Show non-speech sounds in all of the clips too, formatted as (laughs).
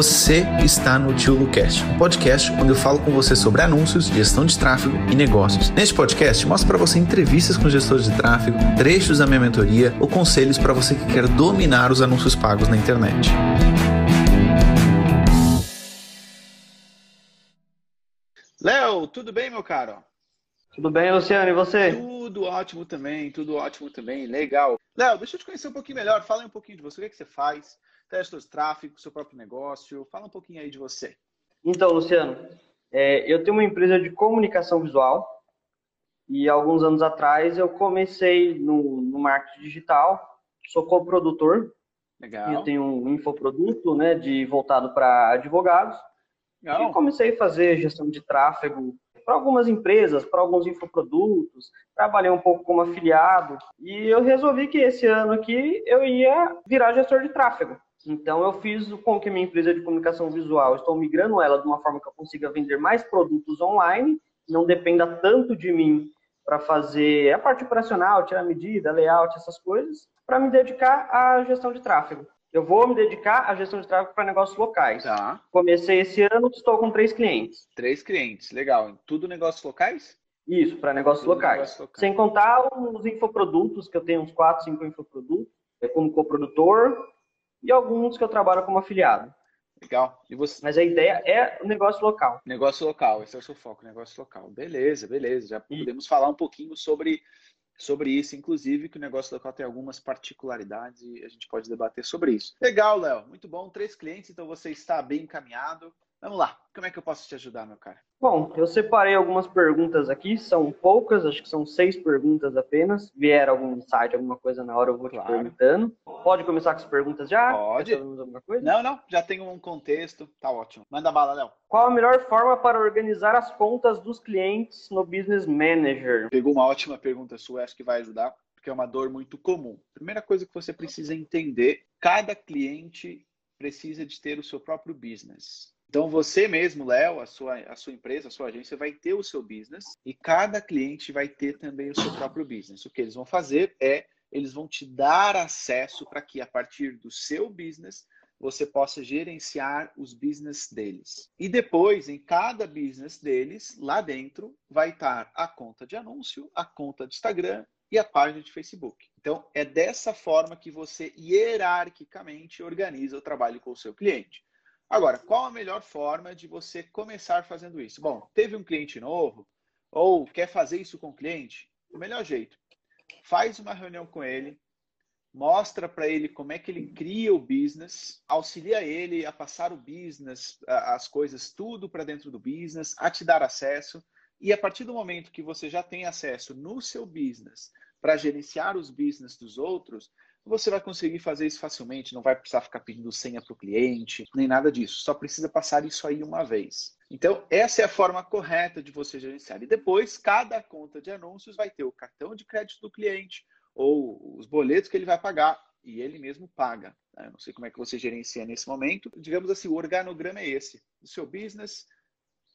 Você está no Tio Lucast, um podcast onde eu falo com você sobre anúncios, gestão de tráfego e negócios. Neste podcast, mostro para você entrevistas com gestores de tráfego, trechos da minha mentoria ou conselhos para você que quer dominar os anúncios pagos na internet. Léo, tudo bem, meu caro? Tudo bem, Luciano, e você? Tudo ótimo também, tudo ótimo também, legal. Léo, deixa eu te conhecer um pouquinho melhor, fala um pouquinho de você, o que, é que você faz, testes de tráfego, seu próprio negócio, fala um pouquinho aí de você. Então, Luciano, é, eu tenho uma empresa de comunicação visual e alguns anos atrás eu comecei no, no marketing digital, sou coprodutor. Legal. Eu tenho um infoproduto, né, de voltado para advogados. Legal. E comecei a fazer gestão de tráfego para algumas empresas, para alguns infoprodutos, trabalhei um pouco como afiliado e eu resolvi que esse ano aqui eu ia virar gestor de tráfego. Então eu fiz com que a minha empresa de comunicação visual, estou migrando ela de uma forma que eu consiga vender mais produtos online, não dependa tanto de mim para fazer a parte operacional, tirar medida, layout, essas coisas, para me dedicar à gestão de tráfego. Eu vou me dedicar à gestão de tráfego para negócios locais. Tá. Comecei esse ano, estou com três clientes. Três clientes, legal. Tudo negócios locais? Isso, para negócios negócios locais. Sem contar os infoprodutos, que eu tenho uns 4, 5 infoprodutos, é como coprodutor, e alguns que eu trabalho como afiliado. Legal. E você? Mas a ideia é o negócio local. Negócio local, esse é o seu foco, negócio local. Beleza, beleza. Já E- podemos falar um pouquinho sobre, sobre isso, inclusive, que o negócio local tem algumas particularidades e a gente pode debater sobre isso. Legal, Léo. Muito bom. Três clientes, então você está bem encaminhado. Vamos lá. Como é que eu posso te ajudar, meu cara? Bom, eu separei algumas perguntas aqui, são poucas, acho que são seis perguntas apenas. Vier algum insight, alguma coisa na hora, eu vou te Claro. perguntando. Pode começar com as perguntas já? Pode. Não, não. Já tem um contexto. Tá ótimo. Manda bala, Léo. Qual a melhor forma para organizar as contas dos clientes no Business Manager? Pegou uma ótima pergunta sua, acho que vai ajudar, porque é uma dor muito comum. Primeira coisa que você precisa entender: cada cliente precisa de ter o seu próprio business. Então você mesmo, Léo, a sua, a sua empresa, a sua agência vai ter o seu business e cada cliente vai ter também o seu próprio business. O que eles vão fazer é eles vão te dar acesso para que a partir do seu business você possa gerenciar os business deles. E depois, em cada business deles, lá dentro, vai estar a conta de anúncio, a conta de Instagram e a página de Facebook. Então, é dessa forma que você hierarquicamente organiza o trabalho com o seu cliente. Agora, qual a melhor forma de você começar fazendo isso? Bom, teve um cliente novo ou quer fazer isso com o cliente? O melhor jeito, faz uma reunião com ele, mostra para ele como é que ele cria o business, auxilia ele a passar o business, as coisas tudo para dentro do business, a te dar acesso. E a partir do momento que você já tem acesso no seu business para gerenciar os business dos outros, você vai conseguir fazer isso facilmente, não vai precisar ficar pedindo senha para o cliente, nem nada disso. Só precisa passar isso aí uma vez. Então, essa é a forma correta de você gerenciar. E depois, cada conta de anúncios vai ter o cartão de crédito do cliente, ou os boletos que ele vai pagar e ele mesmo paga. né? Eu não sei como é que você gerencia nesse momento. Digamos assim, o organograma é esse: o seu business,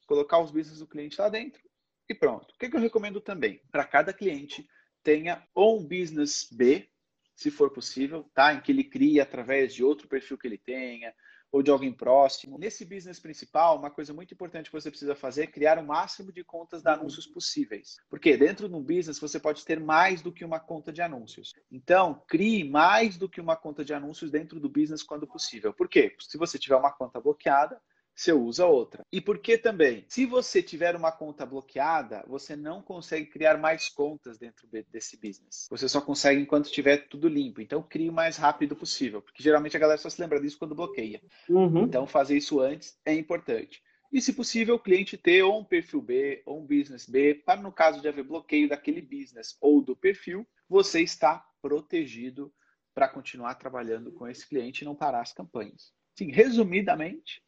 colocar os business do cliente lá dentro e pronto. O que eu recomendo também? Para cada cliente tenha ou um business B, se for possível, tá? Em que ele crie através de outro perfil que ele tenha ou de alguém próximo. Nesse business principal, uma coisa muito importante que você precisa fazer é criar o máximo de contas de anúncios possíveis. Porque dentro de um business você pode ter mais do que uma conta de anúncios. Então, crie mais do que uma conta de anúncios dentro do business quando possível. Por quê? Se você tiver uma conta bloqueada, você usa outra. E por que também? Se você tiver uma conta bloqueada, você não consegue criar mais contas dentro de- desse business. Você só consegue enquanto tiver tudo limpo. Então, crie o mais rápido possível, porque geralmente a galera só se lembra disso quando bloqueia. Uhum. Então, fazer isso antes é importante. E, se possível, o cliente ter ou um perfil B ou um business B, para no caso de haver bloqueio daquele business ou do perfil, você está protegido para continuar trabalhando com esse cliente e não parar as campanhas. Sim, resumidamente,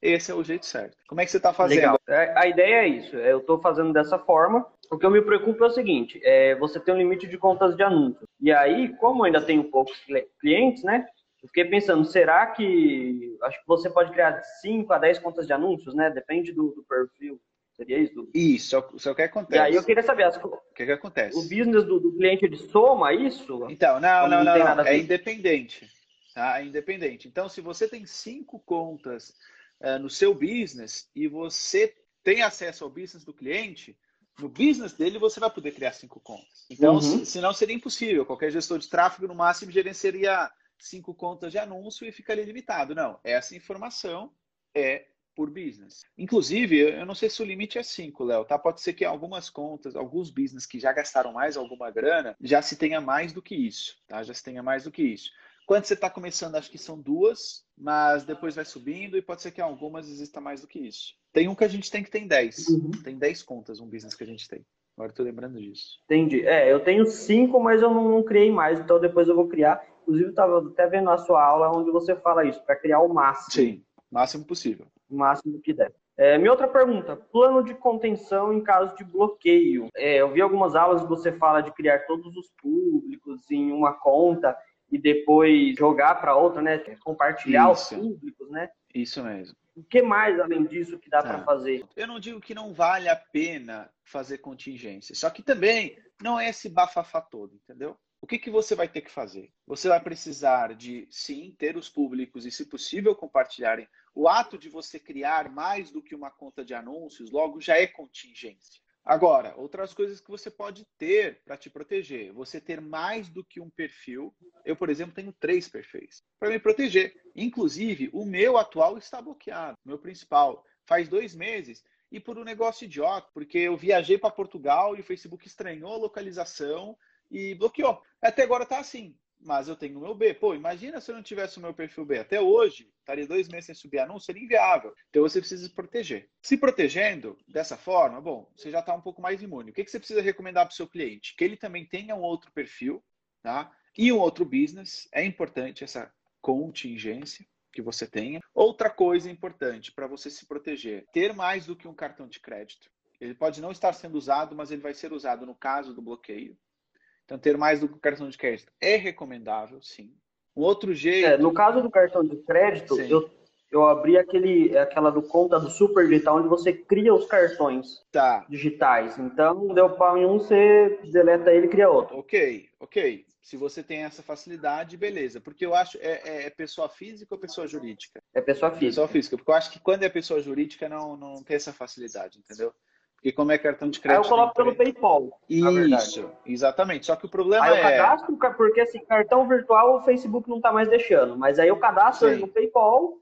esse é o jeito certo. Como é que você está fazendo? Legal. É, A ideia é isso. é, Eu estou fazendo dessa forma. O que eu me preocupo é o seguinte: é, você tem um limite de contas de anúncios. E aí, como ainda tenho poucos cli- clientes, né? Eu fiquei pensando, será que acho que você pode criar de 5 a 10 contas de anúncios, né? Depende do, do perfil. Seria isso? Isso, é o- isso é o que E acontece. aí eu queria saber, as- O que, que acontece? o business do, do cliente ele soma isso? Então, não, não, não não, não. É independente. tá? É independente. Então, se você tem cinco contas uh, no seu business e você tem acesso ao business do cliente, no business dele você vai poder criar cinco contas. Então, uhum. se, senão seria impossível. Qualquer gestor de tráfego, no máximo, gerenciaria cinco contas de anúncio e ficaria limitado. Não, essa informação é por business. Inclusive, eu não sei se o limite é 5, Léo, tá? Pode ser que algumas contas, alguns business que já gastaram mais alguma grana, já se tenha mais do que isso, tá? Já se tenha mais do que isso. Quando você está começando, acho que são duas, mas depois vai subindo e pode ser que algumas exista mais do que isso. Tem um que a gente tem que tem 10. Uhum. Tem 10 contas, um business que a gente tem. Agora estou lembrando disso. Entendi. É, eu tenho cinco, mas eu não, não criei mais, então depois eu vou criar. Inclusive, estava até vendo a sua aula onde você fala isso, para criar o máximo. Sim, máximo possível o máximo que der. É, minha outra pergunta: plano de contenção em caso de bloqueio. É, eu vi algumas aulas que você fala de criar todos os públicos em uma conta e depois jogar para outra, né? Compartilhar Isso. os públicos, né? Isso mesmo. O que mais além disso que dá para fazer? Eu não digo que não vale a pena fazer contingência, só que também não é esse bafafá todo, entendeu? O que, que você vai ter que fazer? Você vai precisar de, sim, ter os públicos e, se possível, compartilharem. O ato de você criar mais do que uma conta de anúncios, logo, já é contingência. Agora, outras coisas que você pode ter para te proteger. Você ter mais do que um perfil. Eu, por exemplo, tenho três perfis para me proteger. Inclusive, o meu atual está bloqueado, meu principal. Faz dois meses e por um negócio idiota, porque eu viajei para Portugal e o Facebook estranhou a localização e bloqueou. Até agora tá assim, mas eu tenho o meu B. Pô, imagina se eu não tivesse o meu perfil B. Até hoje, estaria dois meses sem subir anúncio, seria inviável. Então você precisa se proteger. Se protegendo dessa forma, bom, você já está um pouco mais imune. O que, que você precisa recomendar para o seu cliente? Que ele também tenha um outro perfil, tá? E um outro business. É importante essa contingência que você tenha. Outra coisa importante para você se proteger: ter mais do que um cartão de crédito. Ele pode não estar sendo usado, mas ele vai ser usado no caso do bloqueio. Então, ter mais do que o cartão de crédito é recomendável, sim. Um outro jeito. É, no caso do cartão de crédito, eu, eu abri aquele, aquela do conta do Super Digital, onde você cria os cartões tá. digitais. Então, deu pau em um, você deleta ele e cria outro. Ok, ok. Se você tem essa facilidade, beleza. Porque eu acho, é, é, é pessoa física ou pessoa jurídica? É pessoa física. Pessoa física. Porque eu acho que quando é pessoa jurídica, não, não tem essa facilidade, entendeu? Porque como é cartão de crédito. Aí eu coloco pelo PayPal. Isso, exatamente. Só que o problema aí é. Aí eu cadastro, porque assim, cartão virtual o Facebook não tá mais deixando. Mas aí eu cadastro no PayPal,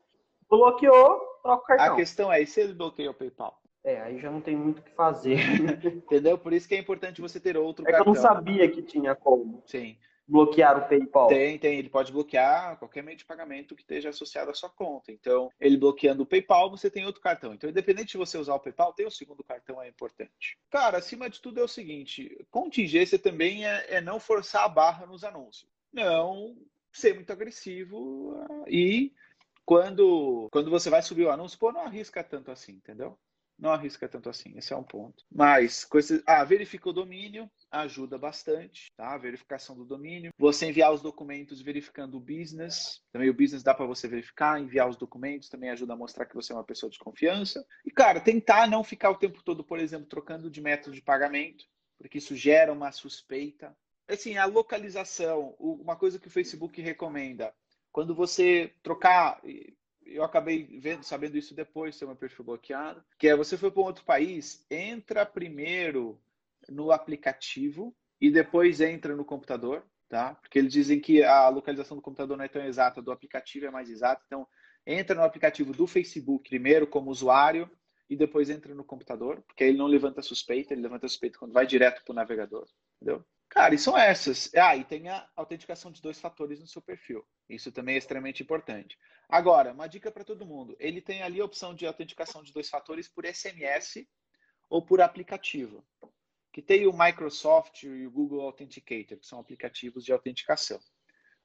bloqueou, troco o cartão. A questão é, e se ele bloqueia o PayPal? É, aí já não tem muito o que fazer. (laughs) Entendeu? Por isso que é importante você ter outro é cartão. É que eu não sabia que tinha como. Sim bloquear o PayPal? Tem, tem. Ele pode bloquear qualquer meio de pagamento que esteja associado à sua conta. Então, ele bloqueando o PayPal, você tem outro cartão. Então, independente de você usar o PayPal, ter o segundo cartão é importante. Cara, acima de tudo é o seguinte: contingência também é, é não forçar a barra nos anúncios. Não ser muito agressivo e quando, quando você vai subir o anúncio, pô, não arrisca tanto assim, entendeu? Não arrisca tanto assim, esse é um ponto. Mas, coisa, ah, verifica o domínio, ajuda bastante, tá? A verificação do domínio. Você enviar os documentos verificando o business, também o business dá para você verificar, enviar os documentos também ajuda a mostrar que você é uma pessoa de confiança. E, cara, tentar não ficar o tempo todo, por exemplo, trocando de método de pagamento, porque isso gera uma suspeita. Assim, a localização, uma coisa que o Facebook recomenda, quando você trocar eu acabei vendo, sabendo isso depois, ter meu perfil bloqueado, que é você foi para um outro país, entra primeiro no aplicativo e depois entra no computador, tá? Porque eles dizem que a localização do computador não é tão exata, do aplicativo é mais exata. Então, entra no aplicativo do Facebook primeiro como usuário e depois entra no computador, porque ele não levanta suspeita, ele levanta suspeita quando vai direto para o navegador, entendeu? Cara, e são essas. Ah, e tem a autenticação de dois fatores no seu perfil. Isso também é extremamente importante. Agora, uma dica para todo mundo. Ele tem ali a opção de autenticação de dois fatores por SMS ou por aplicativo. Que tem o Microsoft e o Google Authenticator, que são aplicativos de autenticação.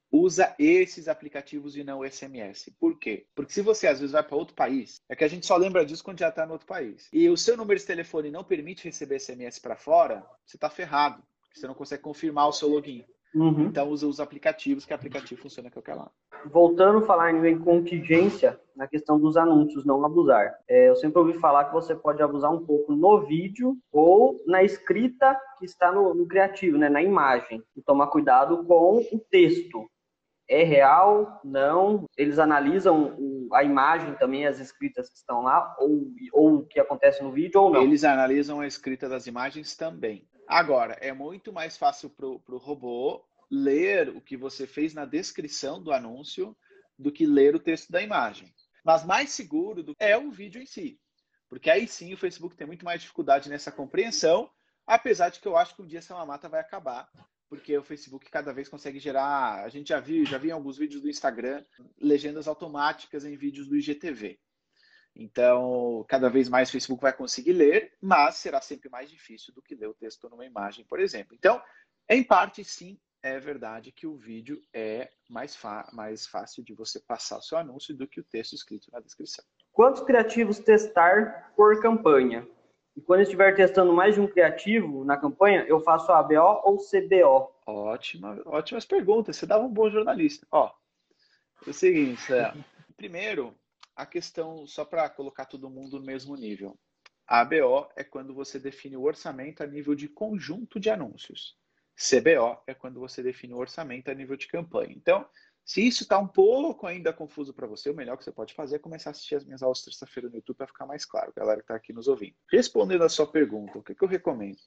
Usa esses aplicativos e não o SMS. Por quê? Porque se você às vezes vai para outro país, é que a gente só lembra disso quando já está no outro país. E o seu número de telefone não permite receber SMS para fora, você está ferrado você não consegue confirmar o seu login. Uhum. Então usa os aplicativos, que o aplicativo funciona com qualquer lado. Voltando a falar em contingência, na questão dos anúncios, não abusar. É, eu sempre ouvi falar que você pode abusar um pouco no vídeo ou na escrita que está no, no criativo, né, na imagem. E tomar cuidado com o texto. é real? Não? Eles analisam a imagem também, as escritas que estão lá, ou, ou o que acontece no vídeo, ou não? Eles analisam a escrita das imagens também. Agora, é muito mais fácil para o robô ler o que você fez na descrição do anúncio do que ler o texto da imagem. Mas mais seguro é o vídeo em si. Porque aí sim o Facebook tem muito mais dificuldade nessa compreensão, apesar de que eu acho que um dia essa mamata vai acabar, porque o Facebook cada vez consegue gerar. A gente já viu, já viu em alguns vídeos do Instagram legendas automáticas em vídeos do IGTV. Então, cada vez mais o Facebook vai conseguir ler, mas será sempre mais difícil do que ler o texto numa imagem, por exemplo. Então, em parte, sim, é verdade que o vídeo é mais, mais fácil de você passar o seu anúncio do que o texto escrito na descrição. Quantos criativos testar por campanha? E quando eu estiver testando mais de um criativo na campanha, eu faço ABO ou CBO? Ótima, ótimas perguntas. Você dava um bom jornalista. Ó, é o seguinte, é, (laughs) primeiro, a questão, só para colocar todo mundo no mesmo nível. A ABO é quando você define o orçamento a nível de conjunto de anúncios. CBO é quando você define o orçamento a nível de campanha. Então, se isso está um pouco ainda confuso para você, o melhor que você pode fazer é começar a assistir as minhas aulas terça-feira no YouTube para ficar mais claro, galera que está aqui nos ouvindo. Respondendo a sua pergunta, o que, que eu recomendo?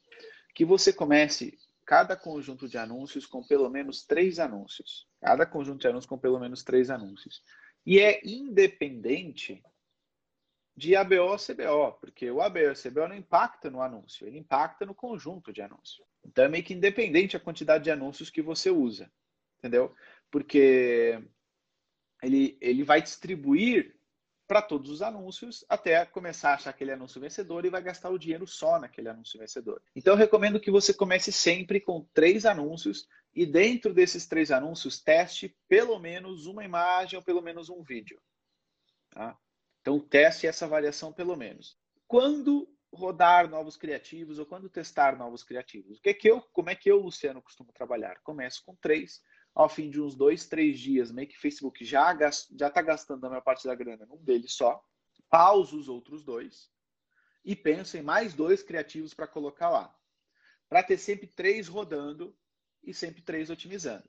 Que você comece cada conjunto de anúncios com pelo menos três anúncios. Cada conjunto de anúncios com pelo menos três anúncios. E é independente de ABO CBO, porque o ABO CBO não impacta no anúncio, ele impacta no conjunto de anúncios. Então é meio que independente a quantidade de anúncios que você usa, entendeu? Porque ele, ele vai distribuir para todos os anúncios até começar a achar aquele anúncio vencedor e vai gastar o dinheiro só naquele anúncio vencedor. Então eu recomendo que você comece sempre com três anúncios e dentro desses três anúncios teste pelo menos uma imagem ou pelo menos um vídeo. Tá? Então, teste essa variação pelo menos. Quando rodar novos criativos ou quando testar novos criativos? O que é que eu, como é que eu, Luciano, costumo trabalhar? Começo com três, ao fim de uns dois, três dias, meio que Facebook já está gastando a maior parte da grana num deles só, pauso os outros dois e penso em mais dois criativos para colocar lá, para ter sempre três rodando e sempre três otimizando.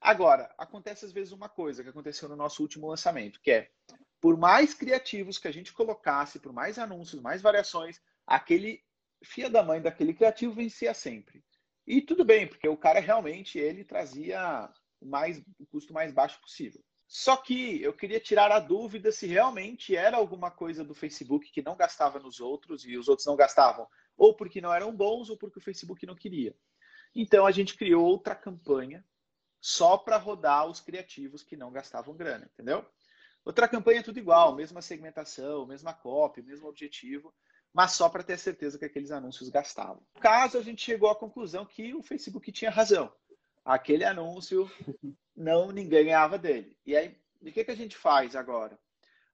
Agora, acontece às vezes uma coisa que aconteceu no nosso último lançamento, que é por mais criativos que a gente colocasse, por mais anúncios, mais variações, aquele fia da mãe daquele criativo vencia sempre. E tudo bem, porque o cara realmente ele trazia o, mais, o custo mais baixo possível. Só que eu queria tirar a dúvida se realmente era alguma coisa do Facebook que não gastava nos outros e os outros não gastavam, ou porque não eram bons ou porque o Facebook não queria. Então a gente criou outra campanha só para rodar os criativos que não gastavam grana, entendeu? Outra campanha tudo igual, mesma segmentação, mesma copy, mesmo objetivo, mas só para ter certeza que aqueles anúncios gastavam. No caso, a gente chegou à conclusão que o Facebook tinha razão. Aquele anúncio, não ninguém ganhava dele. E aí, o que, que a gente faz agora?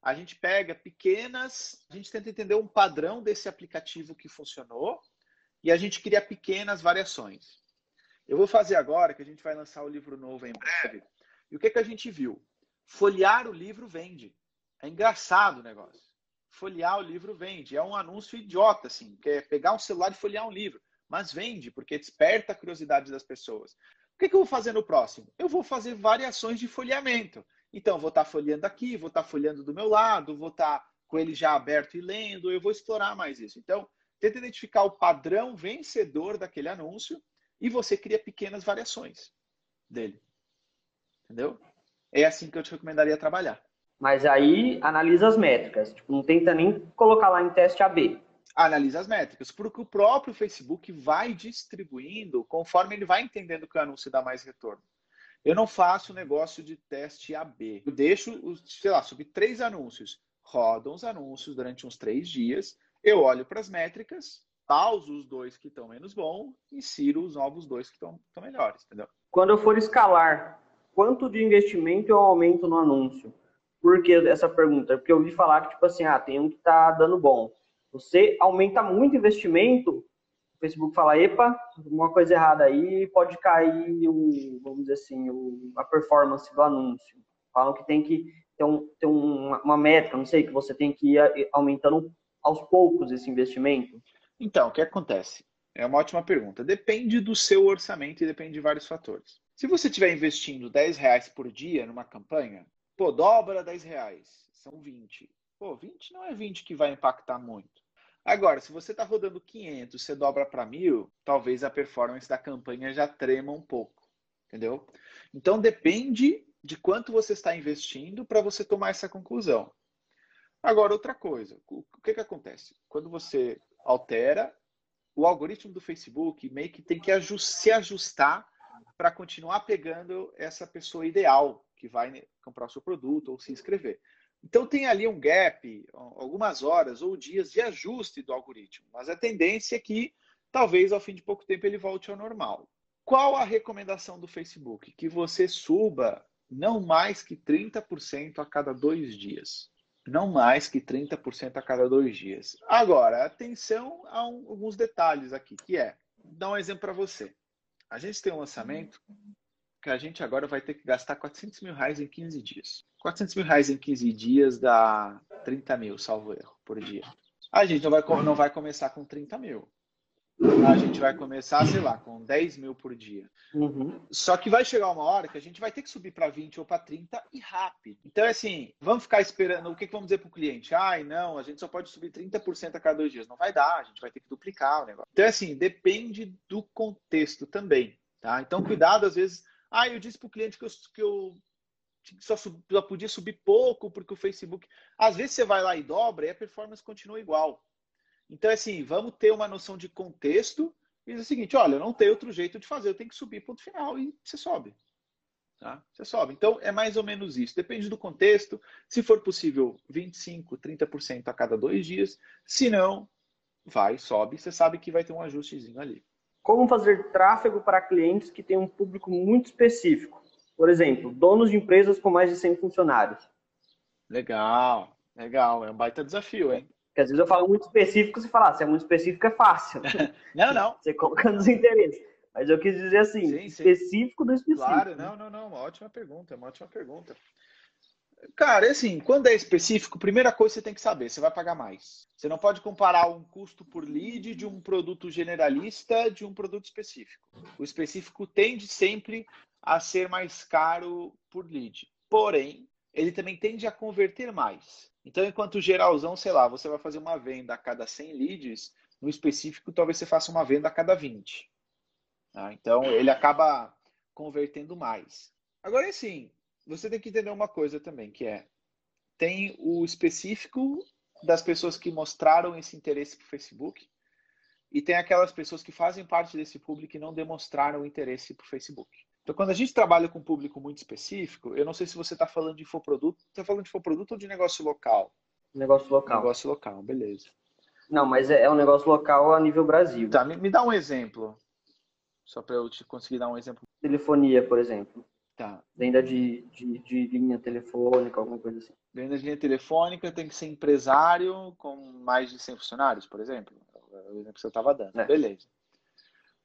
A gente pega pequenas, a gente tenta entender um padrão desse aplicativo que funcionou e a gente cria pequenas variações. Eu vou fazer agora, que a gente vai lançar o livro novo em breve. E o que, que a gente viu? Folhear o livro vende. É engraçado o negócio. Folhear o livro vende. É um anúncio idiota, assim, que é pegar um celular e folhear um livro. Mas vende, porque desperta a curiosidade das pessoas. O que, que eu vou fazer no próximo? Eu vou fazer variações de folheamento. Então, vou estar folheando aqui, vou estar folheando do meu lado, vou estar com ele já aberto e lendo, eu vou explorar mais isso. Então, tenta identificar o padrão vencedor daquele anúncio e você cria pequenas variações dele. Entendeu? é assim que eu te recomendaria trabalhar. Mas aí analisa as métricas, tipo, não tenta nem colocar lá em teste AB. Analisa as métricas, porque o próprio Facebook vai distribuindo conforme ele vai entendendo que o anúncio dá mais retorno. Eu não faço negócio de teste AB. Eu deixo, sei lá, subir três anúncios. Rodam os anúncios durante uns três dias. Eu olho para as métricas, pauso os dois que estão menos bons, insiro os novos dois que estão melhores, entendeu? Quando eu for escalar quanto de investimento eu aumento no anúncio? Por que essa pergunta? Porque eu ouvi falar que, tipo assim, ah, tem um que tá dando bom. Você aumenta muito investimento, o Facebook fala, epa, uma coisa errada aí, pode cair, o, vamos dizer assim, o, a performance do anúncio. Falam que tem que ter, um, ter uma, uma métrica, não sei, que você tem que ir aumentando aos poucos esse investimento. Então, o que acontece? É uma ótima pergunta. Depende do seu orçamento e depende de vários fatores. Se você estiver investindo 10 reais por dia numa campanha, pô, dobra 10 reais, são 20. Pô, 20 não é 20 que vai impactar muito. Agora, se você está rodando 500, você dobra para 1.000, talvez a performance da campanha já trema um pouco, entendeu? Então depende de quanto você está investindo para você tomar essa conclusão. Agora, outra coisa, o que, que acontece? Quando você altera, o algoritmo do Facebook meio que tem que se ajustar para continuar pegando essa pessoa ideal que vai comprar o seu produto ou se inscrever. Então tem ali um gap, algumas horas ou dias de ajuste do algoritmo, mas a tendência é que talvez ao fim de pouco tempo ele volte ao normal. Qual a recomendação do Facebook? Que você suba não mais que 30% a cada dois dias não mais que 30% a cada dois dias. Agora, atenção a um, alguns detalhes aqui, que é, dar um exemplo para você. A gente tem um lançamento que a gente agora vai ter que gastar 400 mil reais em 15 dias. 400 mil reais em 15 dias dá 30 mil, salvo erro, por dia. A gente não vai, não vai começar com 30 mil a gente vai começar, sei lá, com 10 mil por dia. Uhum. Só que vai chegar uma hora que a gente vai ter que subir para 20 ou para 30 e rápido. Então, é assim, vamos ficar esperando. O que, que vamos dizer para o cliente? Ai, não, a gente só pode subir 30% a cada dois dias. Não vai dar, a gente vai ter que duplicar o negócio. Então, é assim, depende do contexto também. Tá? Então, cuidado, às vezes. Ah, eu disse para o cliente que eu, que eu só, sub, só podia subir pouco porque o Facebook. Às vezes você vai lá e dobra e a performance continua igual. Então, é assim, vamos ter uma noção de contexto e dizer o seguinte, olha, não tem outro jeito de fazer, eu tenho que subir ponto final e você sobe. Tá? Você sobe. Então, é mais ou menos isso. Depende do contexto. Se for possível, 25%, 30% a cada dois dias. Se não, vai, sobe. Você sabe que vai ter um ajustezinho ali. Como fazer tráfego para clientes que têm um público muito específico? Por exemplo, donos de empresas com mais de 100 funcionários. Legal, legal. É um baita desafio, hein? Porque às vezes eu falo muito específico, você fala, ah, se é muito específico é fácil. (laughs) não, não. Você colocando os interesses. Mas eu quis dizer assim, sim, específico sim. do específico. Claro, não, não, não. Uma ótima pergunta, uma ótima pergunta. Cara, assim, quando é específico, primeira coisa você tem que saber, você vai pagar mais. Você não pode comparar um custo por lead de um produto generalista de um produto específico. O específico tende sempre a ser mais caro por lead. Porém, ele também tende a converter mais. Então, enquanto geralzão, sei lá, você vai fazer uma venda a cada 100 leads, no específico, talvez você faça uma venda a cada 20. Tá? Então, ele acaba convertendo mais. Agora, assim, você tem que entender uma coisa também, que é, tem o específico das pessoas que mostraram esse interesse para o Facebook e tem aquelas pessoas que fazem parte desse público e não demonstraram interesse para o Facebook. Então, quando a gente trabalha com um público muito específico, eu não sei se você está falando de infoproduto, está falando de infoproduto ou de negócio local? Negócio local. Negócio local, beleza. Não, mas é, é um negócio local a nível Brasil. Tá, me, me dá um exemplo. Só para eu te conseguir dar um exemplo. Telefonia, por exemplo. Tá. Venda de, de, de, linha telefônica, alguma coisa assim. Venda de linha telefônica tem que ser empresário com mais de 100 funcionários, por exemplo. É o exemplo que você estava dando. É. Beleza.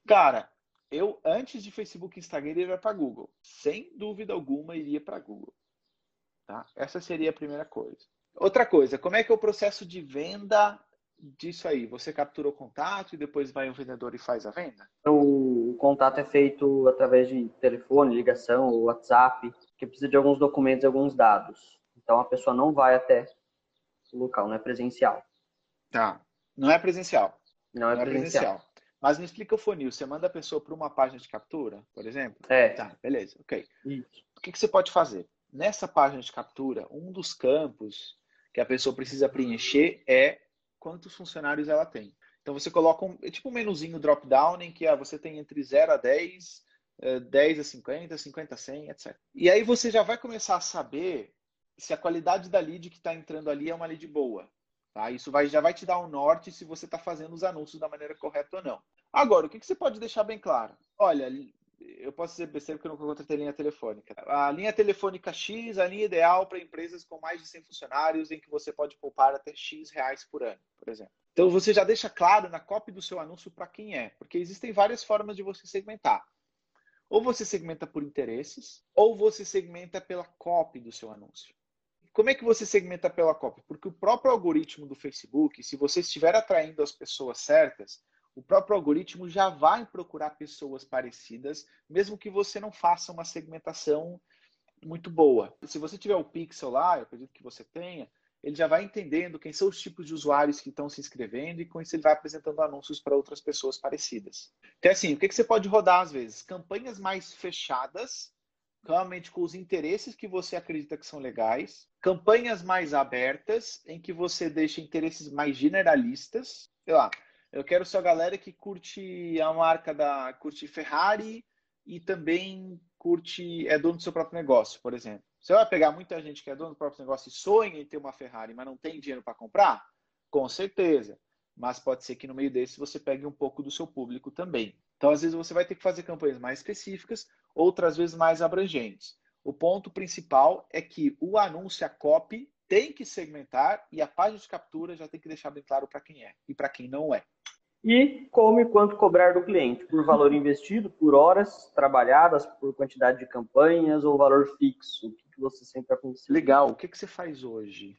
Cara, eu, antes de Facebook e Instagram, iria para Google. Sem dúvida alguma, iria para Google. Tá? Essa seria a primeira coisa. Outra coisa, como é que é o processo de venda disso aí? Você captura o contato e depois vai o vendedor e faz a venda? O contato é feito através de telefone, ligação, WhatsApp, que precisa de alguns documentos e alguns dados. Então a pessoa não vai até o local, não é presencial. Tá. Não é presencial. Não é, não é presencial. presencial. Mas me explica o funil. Você manda a pessoa para uma página de captura, por exemplo? É. Tá, beleza, ok. Isso. O que, que você pode fazer? Nessa página de captura, um dos campos que a pessoa precisa preencher é quantos funcionários ela tem. Então você coloca um, é tipo um menuzinho drop-down em que ah, você tem entre 0 a 10, 10 eh, a 50, 50 a 100, etc. E aí você já vai começar a saber se a qualidade da lead que está entrando ali é uma lead boa. Tá? Isso vai, já vai te dar um norte se você está fazendo os anúncios da maneira correta ou não. Agora, o que, que você pode deixar bem claro? Olha, eu posso dizer besteira porque eu nunca contratei linha telefônica. A linha telefônica X, a linha ideal para empresas com mais de 100 funcionários, em que você pode poupar até X reais por ano, por exemplo. Então você já deixa claro na copy do seu anúncio para quem é, porque existem várias formas de você segmentar. Ou você segmenta por interesses, ou você segmenta pela copy do seu anúncio. Como é que você segmenta pela copy? Porque o próprio algoritmo do Facebook, se você estiver atraindo as pessoas certas, o próprio algoritmo já vai procurar pessoas parecidas, mesmo que você não faça uma segmentação muito boa. Se você tiver o pixel lá, eu acredito que você tenha, ele já vai entendendo quem são os tipos de usuários que estão se inscrevendo e com isso ele vai apresentando anúncios para outras pessoas parecidas. Então, assim, o que, que você pode rodar às vezes? Campanhas mais fechadas, realmente com os interesses que você acredita que são legais, campanhas mais abertas, em que você deixa interesses mais generalistas. Sei lá, eu quero só galera que curte a marca da. curte Ferrari e também curte. é dono do seu próprio negócio, por exemplo. Você vai pegar muita gente que é dono do próprio negócio e sonha em ter uma Ferrari, mas não tem dinheiro para comprar? Com certeza. Mas pode ser que no meio desse você pegue um pouco do seu público também. Então, às vezes, você vai ter que fazer campanhas mais específicas, outras vezes mais abrangentes. O ponto principal é que o anúncio, a copy, tem que segmentar e a página de captura já tem que deixar bem claro para quem é e para quem não é. E como e quanto cobrar do cliente? Por valor investido, por horas trabalhadas, por quantidade de campanhas ou valor fixo? O que você sempre aconselha? Legal. O que, que você faz hoje?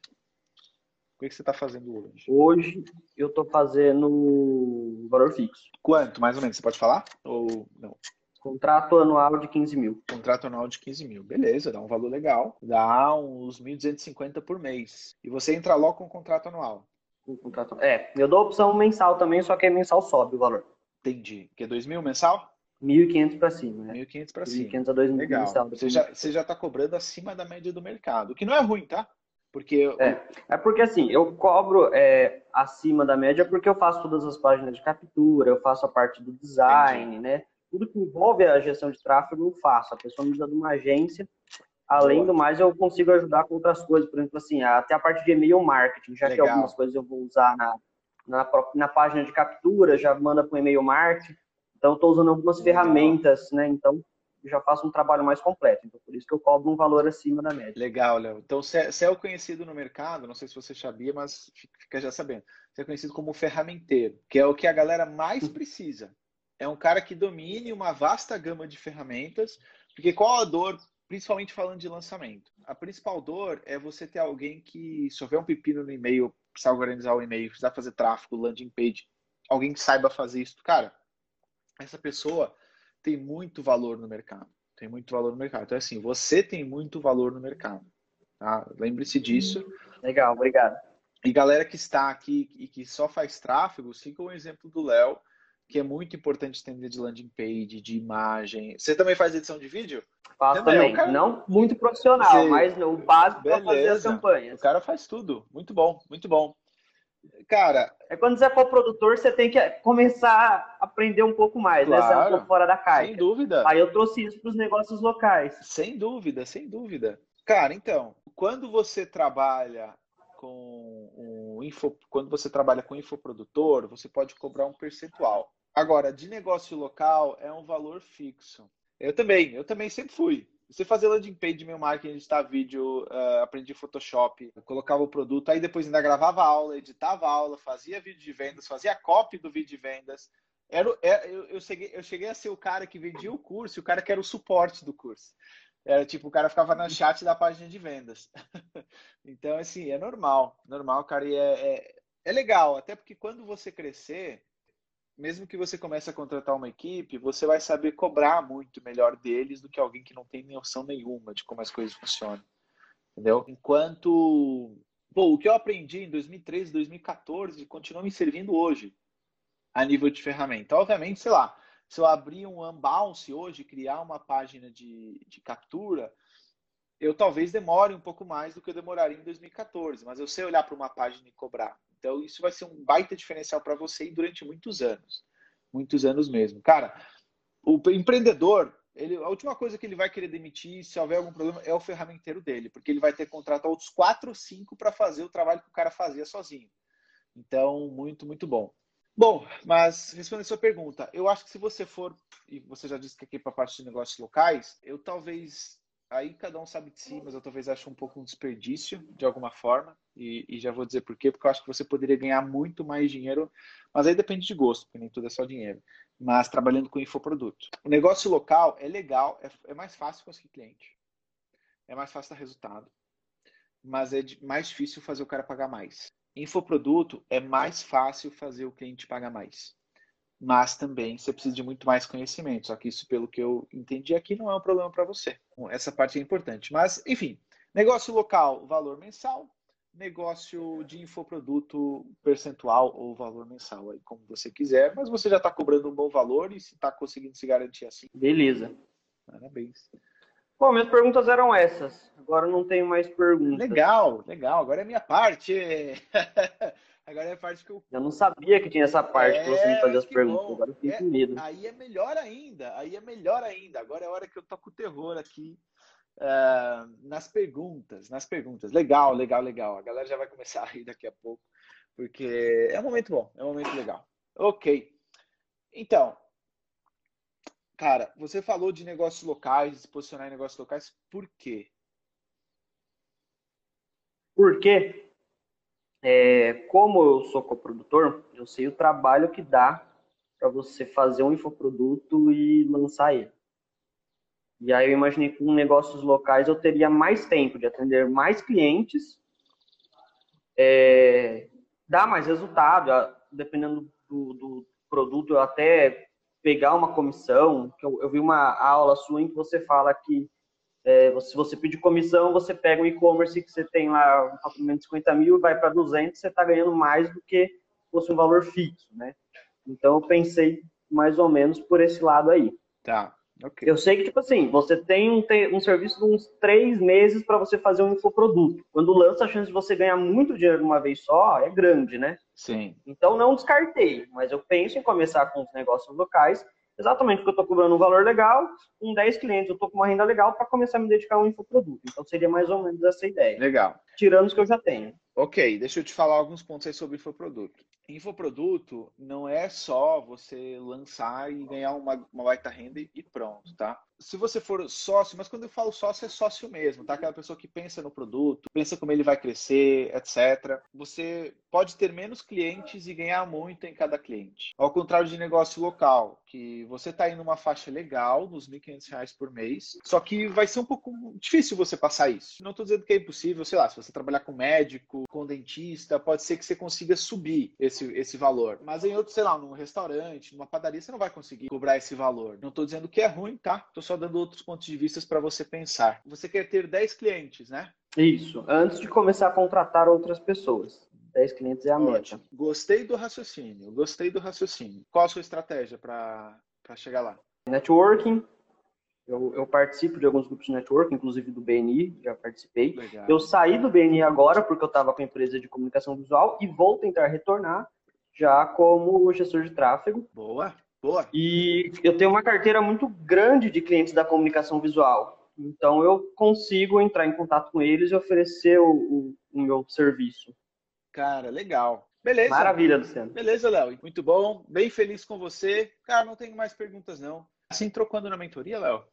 O que, que você está fazendo hoje? Hoje eu estou fazendo valor fixo. Quanto, mais ou menos? Você pode falar? Ou não? Contrato anual de 15 mil. Contrato anual de 15 mil. Beleza, dá um valor legal. Dá uns 1.250 por mês. E você entra logo com o contrato anual. Um contrato... É, eu dou opção mensal também, só que é mensal sobe o valor. Entendi. Que é 2 mil mensal? 1.500 para cima, né? 1.500 para cima. 1.500 a 2.000 Legal. mensal. Você já, você já está cobrando acima da média do mercado. O que não é ruim, tá? Porque. É, é porque assim, eu cobro é, acima da média porque eu faço todas as páginas de captura, eu faço a parte do design, Entendi. né? Tudo que envolve a gestão de tráfego eu faço. A pessoa me precisa de uma agência. Além do mais, eu consigo ajudar com outras coisas, por exemplo, assim, até a parte de e-mail marketing, já Legal. que algumas coisas eu vou usar na, na, própria, na página de captura, já manda para o e-mail marketing. Então, estou usando algumas Legal. ferramentas, né? Então, já faço um trabalho mais completo. Então, por isso que eu cobro um valor acima da média. Legal, Léo. Então, você é o conhecido no mercado, não sei se você sabia, mas fica já sabendo. Você é conhecido como ferramenteiro, que é o que a galera mais hum. precisa. É um cara que domine uma vasta gama de ferramentas, porque qual a dor, principalmente falando de lançamento? A principal dor é você ter alguém que, se houver um pepino no e-mail, precisar organizar o e-mail, precisar fazer tráfego, landing page, alguém que saiba fazer isso. Cara, essa pessoa tem muito valor no mercado. Tem muito valor no mercado. Então, assim, você tem muito valor no mercado. Tá? Lembre-se disso. Legal, obrigado. E galera que está aqui e que só faz tráfego, siga o exemplo do Léo, que é muito importante entender de landing page, de imagem. Você também faz edição de vídeo? Faço também. Cara... Não muito profissional, Você... mas o básico para fazer as campanhas. O cara faz tudo. Muito bom, muito bom. Cara. É quando você for produtor, você tem que começar a aprender um pouco mais, claro, né? Você é um pouco fora da caixa. Sem dúvida. Aí eu trouxe isso para os negócios locais. Sem dúvida, sem dúvida. Cara, então, quando você trabalha com um info, quando você trabalha com infoprodutor, você pode cobrar um percentual. Agora, de negócio local é um valor fixo. Eu também, eu também sempre fui. Você fazia landing page, meu marketing, editar vídeo, uh, aprendi Photoshop, colocava o produto, aí depois ainda gravava aula, editava aula, fazia vídeo de vendas, fazia copy do vídeo de vendas. Era, era eu, eu, cheguei, eu cheguei a ser o cara que vendia o curso e o cara que era o suporte do curso. Era tipo, o cara ficava no chat da página de vendas. (laughs) então, assim, é normal, normal, cara, e é, é, é legal, até porque quando você crescer, mesmo que você comece a contratar uma equipe, você vai saber cobrar muito melhor deles do que alguém que não tem noção nenhuma de como as coisas funcionam. Entendeu? Enquanto. Pô, o que eu aprendi em 2013, 2014 continua me servindo hoje a nível de ferramenta. Obviamente, sei lá, se eu abrir um Unbounce hoje, criar uma página de, de captura, eu talvez demore um pouco mais do que eu demoraria em 2014, mas eu sei olhar para uma página e cobrar. Então, isso vai ser um baita diferencial para você e durante muitos anos. Muitos anos mesmo. Cara, o empreendedor, ele, a última coisa que ele vai querer demitir, se houver algum problema, é o ferramenteiro dele, porque ele vai ter que contratar outros quatro ou cinco para fazer o trabalho que o cara fazia sozinho. Então, muito, muito bom. Bom, mas respondendo a sua pergunta, eu acho que se você for, e você já disse que aqui é para a parte de negócios locais, eu talvez aí cada um sabe de si, mas eu talvez ache um pouco um desperdício de alguma forma, e, e, já vou dizer por quê, porque eu acho que você poderia ganhar muito mais dinheiro, mas aí depende de gosto, porque nem tudo é só dinheiro, mas trabalhando com infoproduto. O negócio local é legal, é, é mais fácil conseguir cliente, é mais fácil dar resultado, mas é mais difícil fazer o cara pagar mais. Infoproduto é mais fácil fazer o cliente pagar mais. Mas também você precisa de muito mais conhecimento. Só que isso, pelo que eu entendi aqui, não é um problema para você. Essa parte é importante. Mas, enfim, negócio local, valor mensal, negócio de infoproduto percentual ou valor mensal, aí como você quiser, mas você já está cobrando um bom valor e se está conseguindo se garantir assim. Beleza. Parabéns. Bom, minhas perguntas eram essas. Agora não tenho mais perguntas. Legal, legal. Agora é minha parte. (laughs) Agora é a parte que eu. Eu não sabia que tinha essa parte é, que você me fazia as perguntas. Bom. Agora eu fiquei é, com medo. Aí é melhor ainda. Aí é melhor ainda. Agora é a hora que eu toco o terror aqui uh, nas perguntas. Nas perguntas. Legal, legal, legal. A galera já vai começar a rir daqui a pouco, porque é um momento bom, é um momento legal. Ok. Então, cara, você falou de negócios locais, de se posicionar em negócios locais, por quê? Por quê? É, como eu sou coprodutor, eu sei o trabalho que dá para você fazer um infoproduto e lançar ele. E aí eu imaginei que com negócios locais eu teria mais tempo de atender mais clientes, é, dar mais resultado, dependendo do, do, produto, eu até pegar uma comissão. Eu, eu vi uma aula sua em que você fala que é, se você pedir comissão, você pega um e-commerce que você tem lá um faturamento de 50 mil, vai para 200, você está ganhando mais do que fosse um valor fixo, né? Então, eu pensei mais ou menos por esse lado aí. Tá, ok. Eu sei que, tipo assim, você tem um, um serviço de uns três meses para você fazer um infoproduto. Quando lança, a chance de você ganhar muito dinheiro de uma vez só é grande, né? Sim. Então, não descartei, mas eu penso em começar com os negócios locais Exatamente porque eu estou cobrando um valor legal, com 10 clientes eu estou com uma renda legal para começar a me dedicar a um infoproduto. Então seria mais ou menos essa ideia. Legal. Tirando os que eu já tenho. Ok, deixa eu te falar alguns pontos aí sobre infoproduto. Infoproduto não é só você lançar e ganhar uma, uma baita renda e pronto, tá? se você for sócio, mas quando eu falo sócio, é sócio mesmo, tá? Aquela pessoa que pensa no produto, pensa como ele vai crescer, etc. Você pode ter menos clientes e ganhar muito em cada cliente. Ao contrário de negócio local, que você está indo numa faixa legal, nos R$ 1.500 por mês, só que vai ser um pouco difícil você passar isso. Não estou dizendo que é impossível, sei lá, se você trabalhar com médico, com dentista, pode ser que você consiga subir esse, esse valor. Mas em outro, sei lá, num restaurante, numa padaria, você não vai conseguir cobrar esse valor. Não estou dizendo que é ruim, tá? Tô só dando outros pontos de vista para você pensar. Você quer ter 10 clientes, né? Isso, antes de começar a contratar outras pessoas. 10 clientes é a meta. Gostei do raciocínio, gostei do raciocínio. Qual a sua estratégia para chegar lá? Networking. Eu, eu, participo de alguns grupos de networking, inclusive do BNI, já participei. Legal. Eu saí do BNI agora porque eu estava com a empresa de comunicação visual e vou tentar retornar já como gestor de tráfego. Boa. Boa. E eu tenho uma carteira muito grande de clientes da comunicação visual. Então eu consigo entrar em contato com eles e oferecer o, o, o meu serviço. Cara, legal. Beleza. Maravilha, Luciano. Beleza, Léo. Muito bom. Bem feliz com você. Cara, não tenho mais perguntas, não. Entrou quando na mentoria, Léo?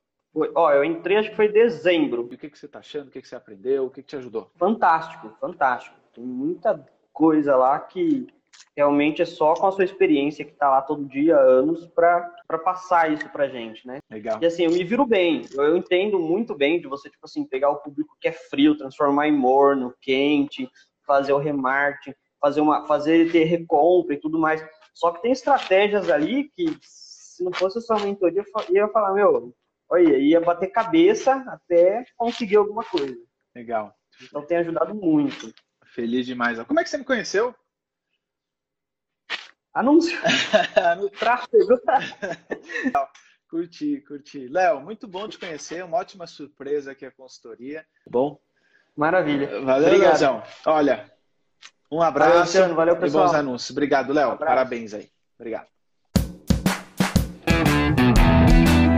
Ó, eu entrei, acho que foi em dezembro. E o que, que você está achando? O que, que você aprendeu? O que, que te ajudou? Fantástico, fantástico. Tem muita coisa lá que realmente é só com a sua experiência que está lá todo dia, anos, para passar isso pra gente, né? Legal. E assim, eu me viro bem, eu, eu, entendo muito bem de você, tipo assim, pegar o público que é frio, transformar em morno, quente, fazer o remarketing, fazer, uma, fazer ter recompra e tudo mais. Só que tem estratégias ali que, se não fosse a sua mentoria, eu ia falar, meu, olha, ia bater cabeça até conseguir alguma coisa. Legal. Então tem ajudado muito. Feliz demais. Como é que você me conheceu? Anúncio. no (laughs) (laughs) tráfego. curti, curti. Léo, muito bom te conhecer. Uma ótima surpresa aqui a consultoria. Bom? Maravilha. Valeu, Leozão. Olha, um abraço valeu, valeu, pessoal. e bons anúncios. Obrigado, Léo. Um Parabéns aí. Obrigado.